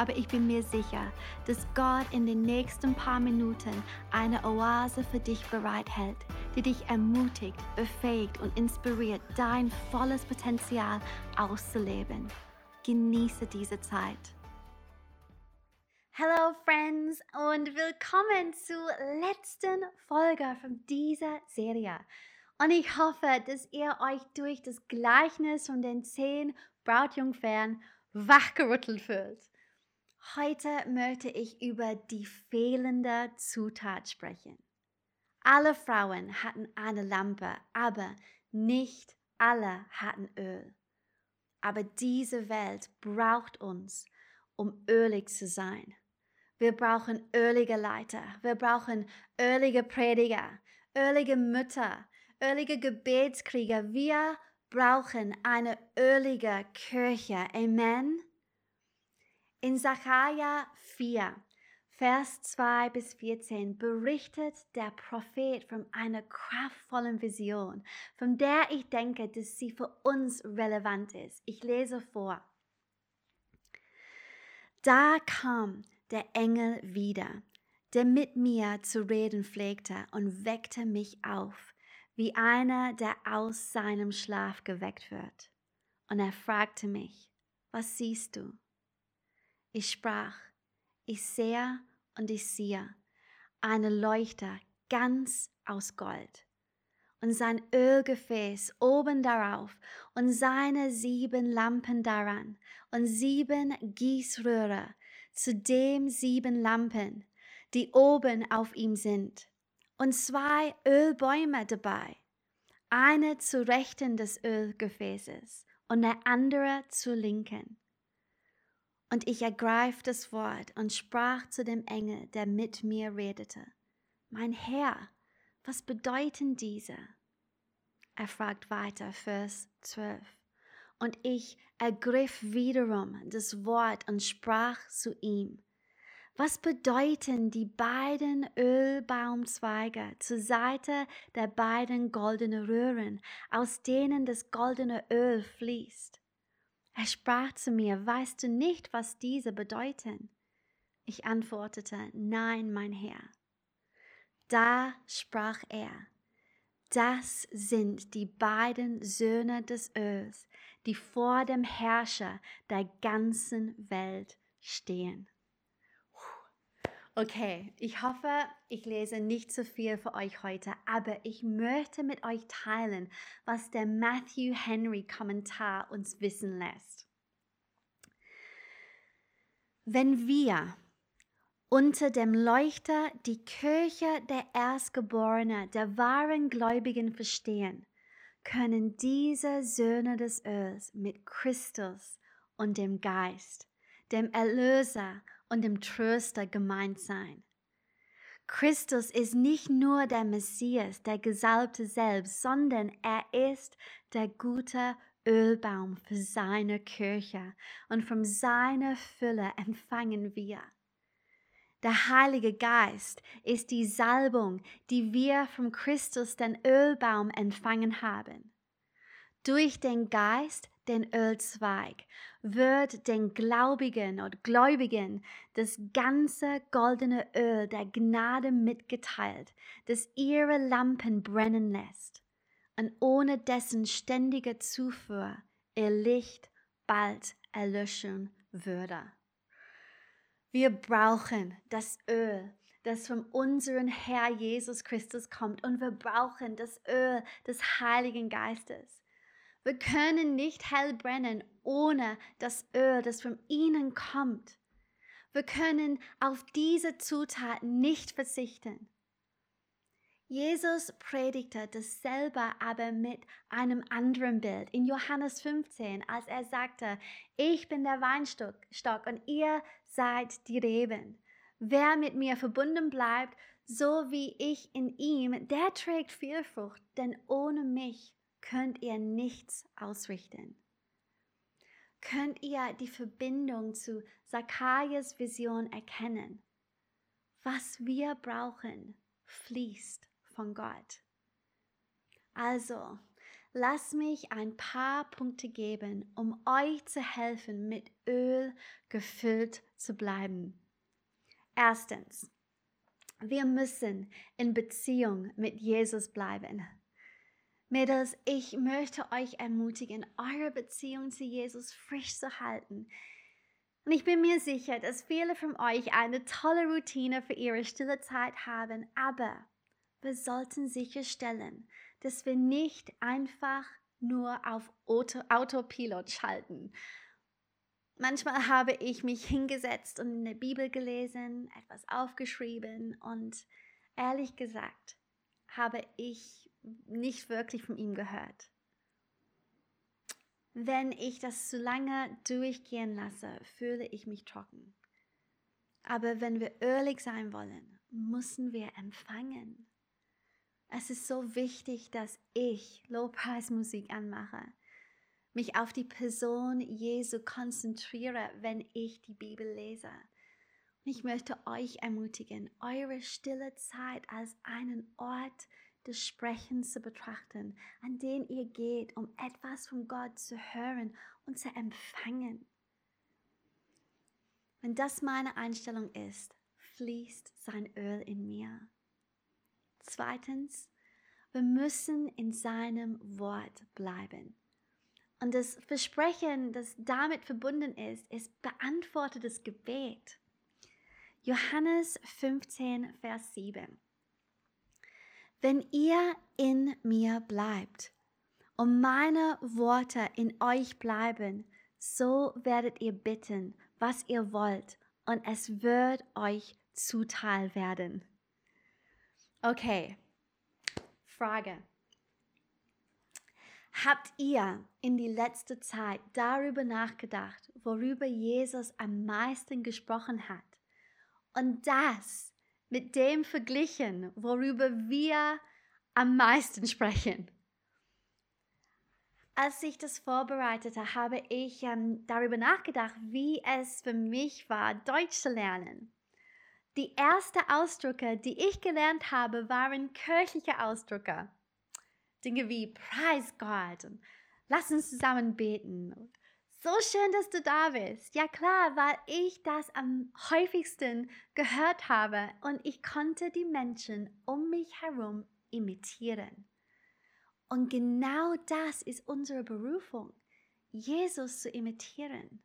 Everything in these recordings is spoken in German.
aber ich bin mir sicher, dass Gott in den nächsten paar Minuten eine Oase für dich bereithält, die dich ermutigt, befähigt und inspiriert, dein volles Potenzial auszuleben. Genieße diese Zeit. Hello Friends und willkommen zur letzten Folge von dieser Serie. Und ich hoffe, dass ihr euch durch das Gleichnis von den zehn Brautjungfern wachgerüttelt fühlt. Heute möchte ich über die fehlende Zutat sprechen. Alle Frauen hatten eine Lampe, aber nicht alle hatten Öl. Aber diese Welt braucht uns, um ölig zu sein. Wir brauchen ölige Leiter, wir brauchen ölige Prediger, ölige Mütter, ölige Gebetskrieger. Wir brauchen eine ölige Kirche. Amen. In Sacharja 4 Vers 2 bis 14 berichtet der Prophet von einer kraftvollen Vision, von der ich denke, dass sie für uns relevant ist. Ich lese vor. Da kam der Engel wieder, der mit mir zu reden pflegte und weckte mich auf, wie einer, der aus seinem Schlaf geweckt wird. Und er fragte mich, was siehst du? Ich sprach, ich sehe und ich siehe eine Leuchte ganz aus Gold und sein Ölgefäß oben darauf und seine sieben Lampen daran und sieben Gießröhre, zudem sieben Lampen, die oben auf ihm sind und zwei Ölbäume dabei, eine zu rechten des Ölgefäßes und der andere zur linken. Und ich ergreif das Wort und sprach zu dem Engel, der mit mir redete. Mein Herr, was bedeuten diese? Er fragt weiter, Vers 12. Und ich ergriff wiederum das Wort und sprach zu ihm. Was bedeuten die beiden Ölbaumzweige zur Seite der beiden goldenen Röhren, aus denen das goldene Öl fließt? Er sprach zu mir, weißt du nicht, was diese bedeuten? Ich antwortete, nein, mein Herr. Da sprach er, das sind die beiden Söhne des Öls, die vor dem Herrscher der ganzen Welt stehen. Okay, ich hoffe, ich lese nicht zu viel für euch heute, aber ich möchte mit euch teilen, was der Matthew Henry Kommentar uns wissen lässt. Wenn wir unter dem Leuchter die Kirche der Erstgeborenen, der wahren Gläubigen verstehen, können diese Söhne des Öls mit Christus und dem Geist, dem Erlöser und dem Tröster gemeint sein. Christus ist nicht nur der Messias, der Gesalbte selbst, sondern er ist der gute Ölbaum für seine Kirche und von seiner Fülle empfangen wir. Der Heilige Geist ist die Salbung, die wir vom Christus, den Ölbaum, empfangen haben. Durch den Geist den Ölzweig, wird den Glaubigen und Gläubigen das ganze goldene Öl der Gnade mitgeteilt, das ihre Lampen brennen lässt und ohne dessen ständige Zufuhr ihr Licht bald erlöschen würde. Wir brauchen das Öl, das von unserem Herr Jesus Christus kommt und wir brauchen das Öl des Heiligen Geistes. Wir können nicht hell brennen ohne das Öl, das von ihnen kommt. Wir können auf diese Zutaten nicht verzichten. Jesus predigte dasselbe aber mit einem anderen Bild in Johannes 15, als er sagte, ich bin der Weinstock und ihr seid die Reben. Wer mit mir verbunden bleibt, so wie ich in ihm, der trägt viel Frucht, denn ohne mich könnt ihr nichts ausrichten. könnt ihr die Verbindung zu Zacharias Vision erkennen. Was wir brauchen, fließt von Gott. Also, Lass mich ein paar Punkte geben, um euch zu helfen, mit Öl gefüllt zu bleiben. Erstens, wir müssen in Beziehung mit Jesus bleiben. Mädels, ich möchte euch ermutigen, eure Beziehung zu Jesus frisch zu halten. Und ich bin mir sicher, dass viele von euch eine tolle Routine für ihre stille Zeit haben, aber wir sollten sicherstellen, dass wir nicht einfach nur auf Auto, Autopilot schalten. Manchmal habe ich mich hingesetzt und in der Bibel gelesen, etwas aufgeschrieben und ehrlich gesagt habe ich nicht wirklich von ihm gehört. Wenn ich das zu lange durchgehen lasse, fühle ich mich trocken. Aber wenn wir ölig sein wollen, müssen wir empfangen. Es ist so wichtig, dass ich Lobpreismusik anmache, mich auf die Person Jesu konzentriere, wenn ich die Bibel lese. Und ich möchte euch ermutigen, eure stille Zeit als einen Ort des Sprechens zu betrachten, an den ihr geht, um etwas von Gott zu hören und zu empfangen. Wenn das meine Einstellung ist, fließt sein Öl in mir. Zweitens, wir müssen in seinem Wort bleiben. Und das Versprechen, das damit verbunden ist, ist beantwortetes Gebet. Johannes 15, Vers 7. Wenn ihr in mir bleibt und meine Worte in euch bleiben, so werdet ihr bitten, was ihr wollt, und es wird euch zuteil werden. Okay, Frage. Habt ihr in die letzte Zeit darüber nachgedacht, worüber Jesus am meisten gesprochen hat? Und das mit dem verglichen, worüber wir am meisten sprechen? Als ich das vorbereitete, habe ich ähm, darüber nachgedacht, wie es für mich war, Deutsch zu lernen. Die ersten Ausdrücke, die ich gelernt habe, waren kirchliche Ausdrücke. Dinge wie Preis Gott lass uns zusammen beten. So schön, dass du da bist. Ja klar, weil ich das am häufigsten gehört habe und ich konnte die Menschen um mich herum imitieren. Und genau das ist unsere Berufung, Jesus zu imitieren.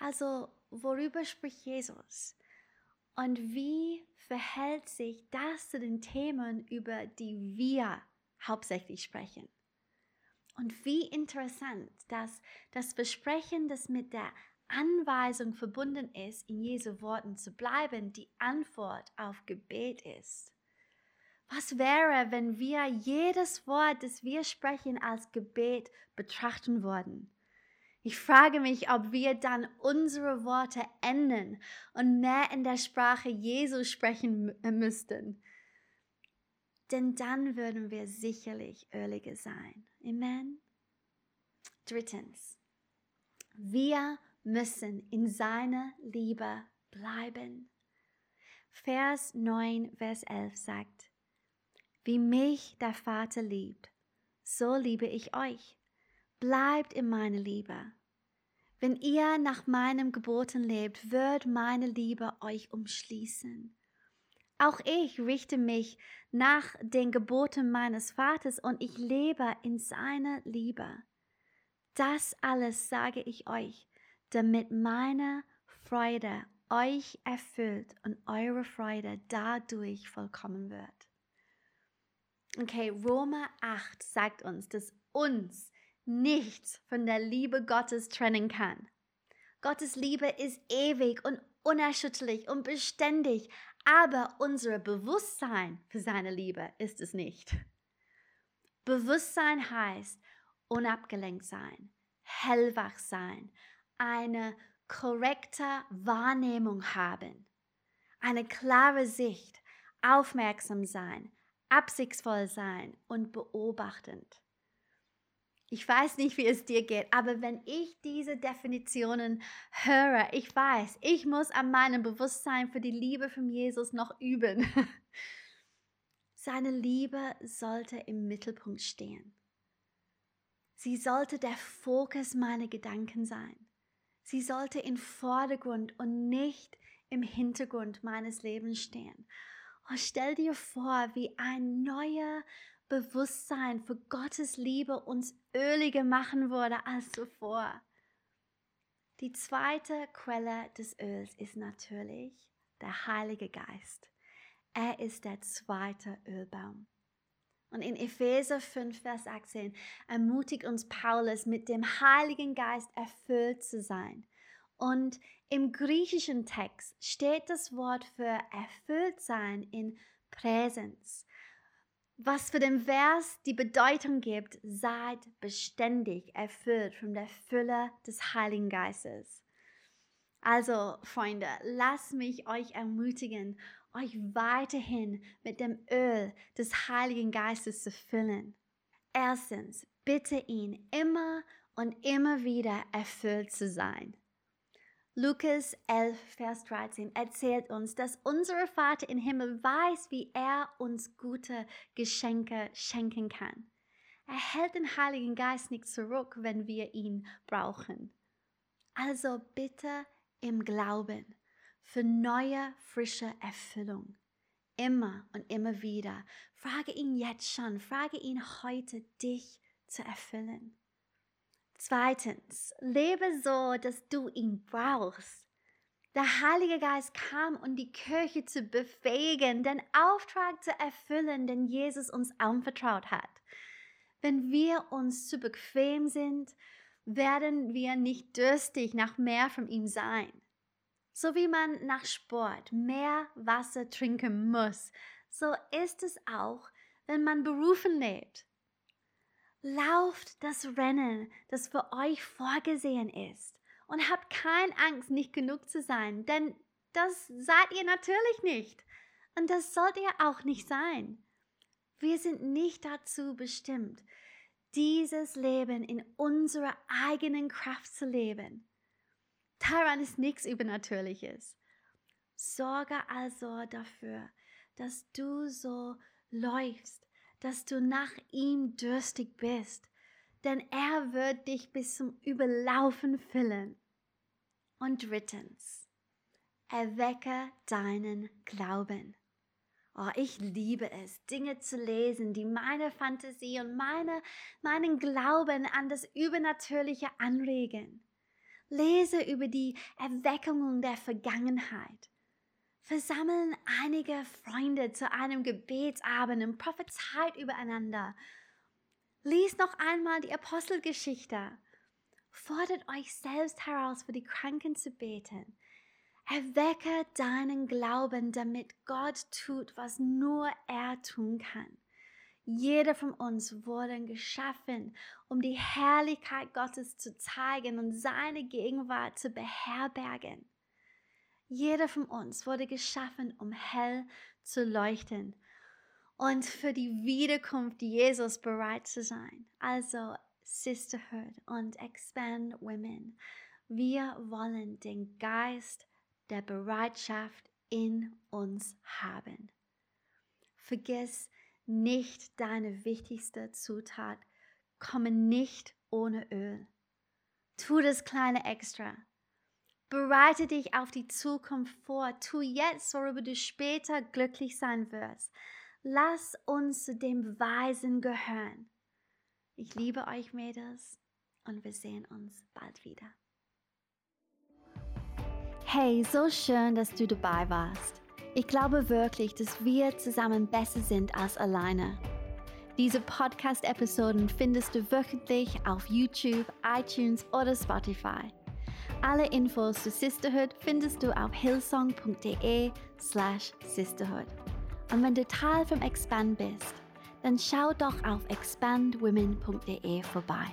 Also, worüber spricht Jesus? Und wie verhält sich das zu den Themen, über die wir hauptsächlich sprechen? Und wie interessant, dass das Versprechen, das mit der Anweisung verbunden ist, in Jesu Worten zu bleiben, die Antwort auf Gebet ist. Was wäre, wenn wir jedes Wort, das wir sprechen, als Gebet betrachten würden? Ich frage mich, ob wir dann unsere Worte ändern und mehr in der Sprache Jesu sprechen äh, müssten. Denn dann würden wir sicherlich öliger sein. Amen. Drittens, wir müssen in seiner Liebe bleiben. Vers 9, Vers 11 sagt, wie mich der Vater liebt, so liebe ich euch. Bleibt in meiner Liebe. Wenn ihr nach meinem Geboten lebt, wird meine Liebe euch umschließen. Auch ich richte mich nach den Geboten meines Vaters und ich lebe in seiner Liebe. Das alles sage ich euch, damit meine Freude euch erfüllt und eure Freude dadurch vollkommen wird. Okay, Roma 8 sagt uns, dass uns nichts von der Liebe Gottes trennen kann. Gottes Liebe ist ewig und unerschütterlich und beständig, aber unser Bewusstsein für seine Liebe ist es nicht. Bewusstsein heißt unabgelenkt sein, hellwach sein, eine korrekte Wahrnehmung haben, eine klare Sicht, aufmerksam sein, absichtsvoll sein und beobachtend. Ich weiß nicht, wie es dir geht, aber wenn ich diese Definitionen höre, ich weiß, ich muss an meinem Bewusstsein für die Liebe von Jesus noch üben. Seine Liebe sollte im Mittelpunkt stehen. Sie sollte der Fokus meiner Gedanken sein. Sie sollte im Vordergrund und nicht im Hintergrund meines Lebens stehen. Oh, stell dir vor, wie ein neuer Bewusstsein für Gottes Liebe uns öliger machen würde als zuvor. Die zweite Quelle des Öls ist natürlich der Heilige Geist. Er ist der zweite Ölbaum. Und in Epheser 5, Vers 18 ermutigt uns Paulus, mit dem Heiligen Geist erfüllt zu sein. Und im griechischen Text steht das Wort für erfüllt sein in Präsenz, was für den Vers die Bedeutung gibt, seid beständig erfüllt von der Fülle des Heiligen Geistes. Also, Freunde, lasst mich euch ermutigen euch weiterhin mit dem Öl des Heiligen Geistes zu füllen. Erstens, bitte ihn immer und immer wieder erfüllt zu sein. Lukas 11, Vers 13 erzählt uns, dass unser Vater im Himmel weiß, wie er uns gute Geschenke schenken kann. Er hält den Heiligen Geist nicht zurück, wenn wir ihn brauchen. Also bitte im Glauben für neue, frische Erfüllung. Immer und immer wieder. Frage ihn jetzt schon, frage ihn heute, dich zu erfüllen. Zweitens, lebe so, dass du ihn brauchst. Der Heilige Geist kam, um die Kirche zu befähigen, den Auftrag zu erfüllen, den Jesus uns anvertraut hat. Wenn wir uns zu bequem sind, werden wir nicht durstig nach mehr von ihm sein. So wie man nach Sport mehr Wasser trinken muss, so ist es auch, wenn man berufen lebt. Lauft das Rennen, das für euch vorgesehen ist und habt keine Angst, nicht genug zu sein, denn das seid ihr natürlich nicht und das sollt ihr auch nicht sein. Wir sind nicht dazu bestimmt, dieses Leben in unserer eigenen Kraft zu leben. Daran ist nichts Übernatürliches. Sorge also dafür, dass du so läufst, dass du nach ihm durstig bist, denn er wird dich bis zum Überlaufen füllen. Und drittens, erwecke deinen Glauben. Oh, ich liebe es, Dinge zu lesen, die meine Fantasie und meine, meinen Glauben an das Übernatürliche anregen. Lese über die Erweckungen der Vergangenheit. Versammeln einige Freunde zu einem Gebetsabend und prophezeit übereinander. Lies noch einmal die Apostelgeschichte. Fordert euch selbst heraus, für die Kranken zu beten. Erwecke deinen Glauben, damit Gott tut, was nur er tun kann. Jeder von uns wurde geschaffen, um die Herrlichkeit Gottes zu zeigen und seine Gegenwart zu beherbergen. Jeder von uns wurde geschaffen, um hell zu leuchten und für die Wiederkunft Jesus bereit zu sein. Also Sisterhood und Expand Women. Wir wollen den Geist der Bereitschaft in uns haben. Vergiss nicht deine wichtigste Zutat. Komme nicht ohne Öl. Tu das kleine Extra. Bereite dich auf die Zukunft vor. Tu jetzt, worüber du später glücklich sein wirst. Lass uns zu dem Beweisen gehören. Ich liebe euch, Mädels, und wir sehen uns bald wieder. Hey, so schön, dass du dabei warst. Ich glaube wirklich, dass wir zusammen besser sind als alleine. Diese Podcast-Episoden findest du wöchentlich auf YouTube, iTunes oder Spotify. Alle Infos zu Sisterhood findest du auf hillsong.de slash sisterhood. Und wenn du Teil vom Expand bist, dann schau doch auf expandwomen.de vorbei.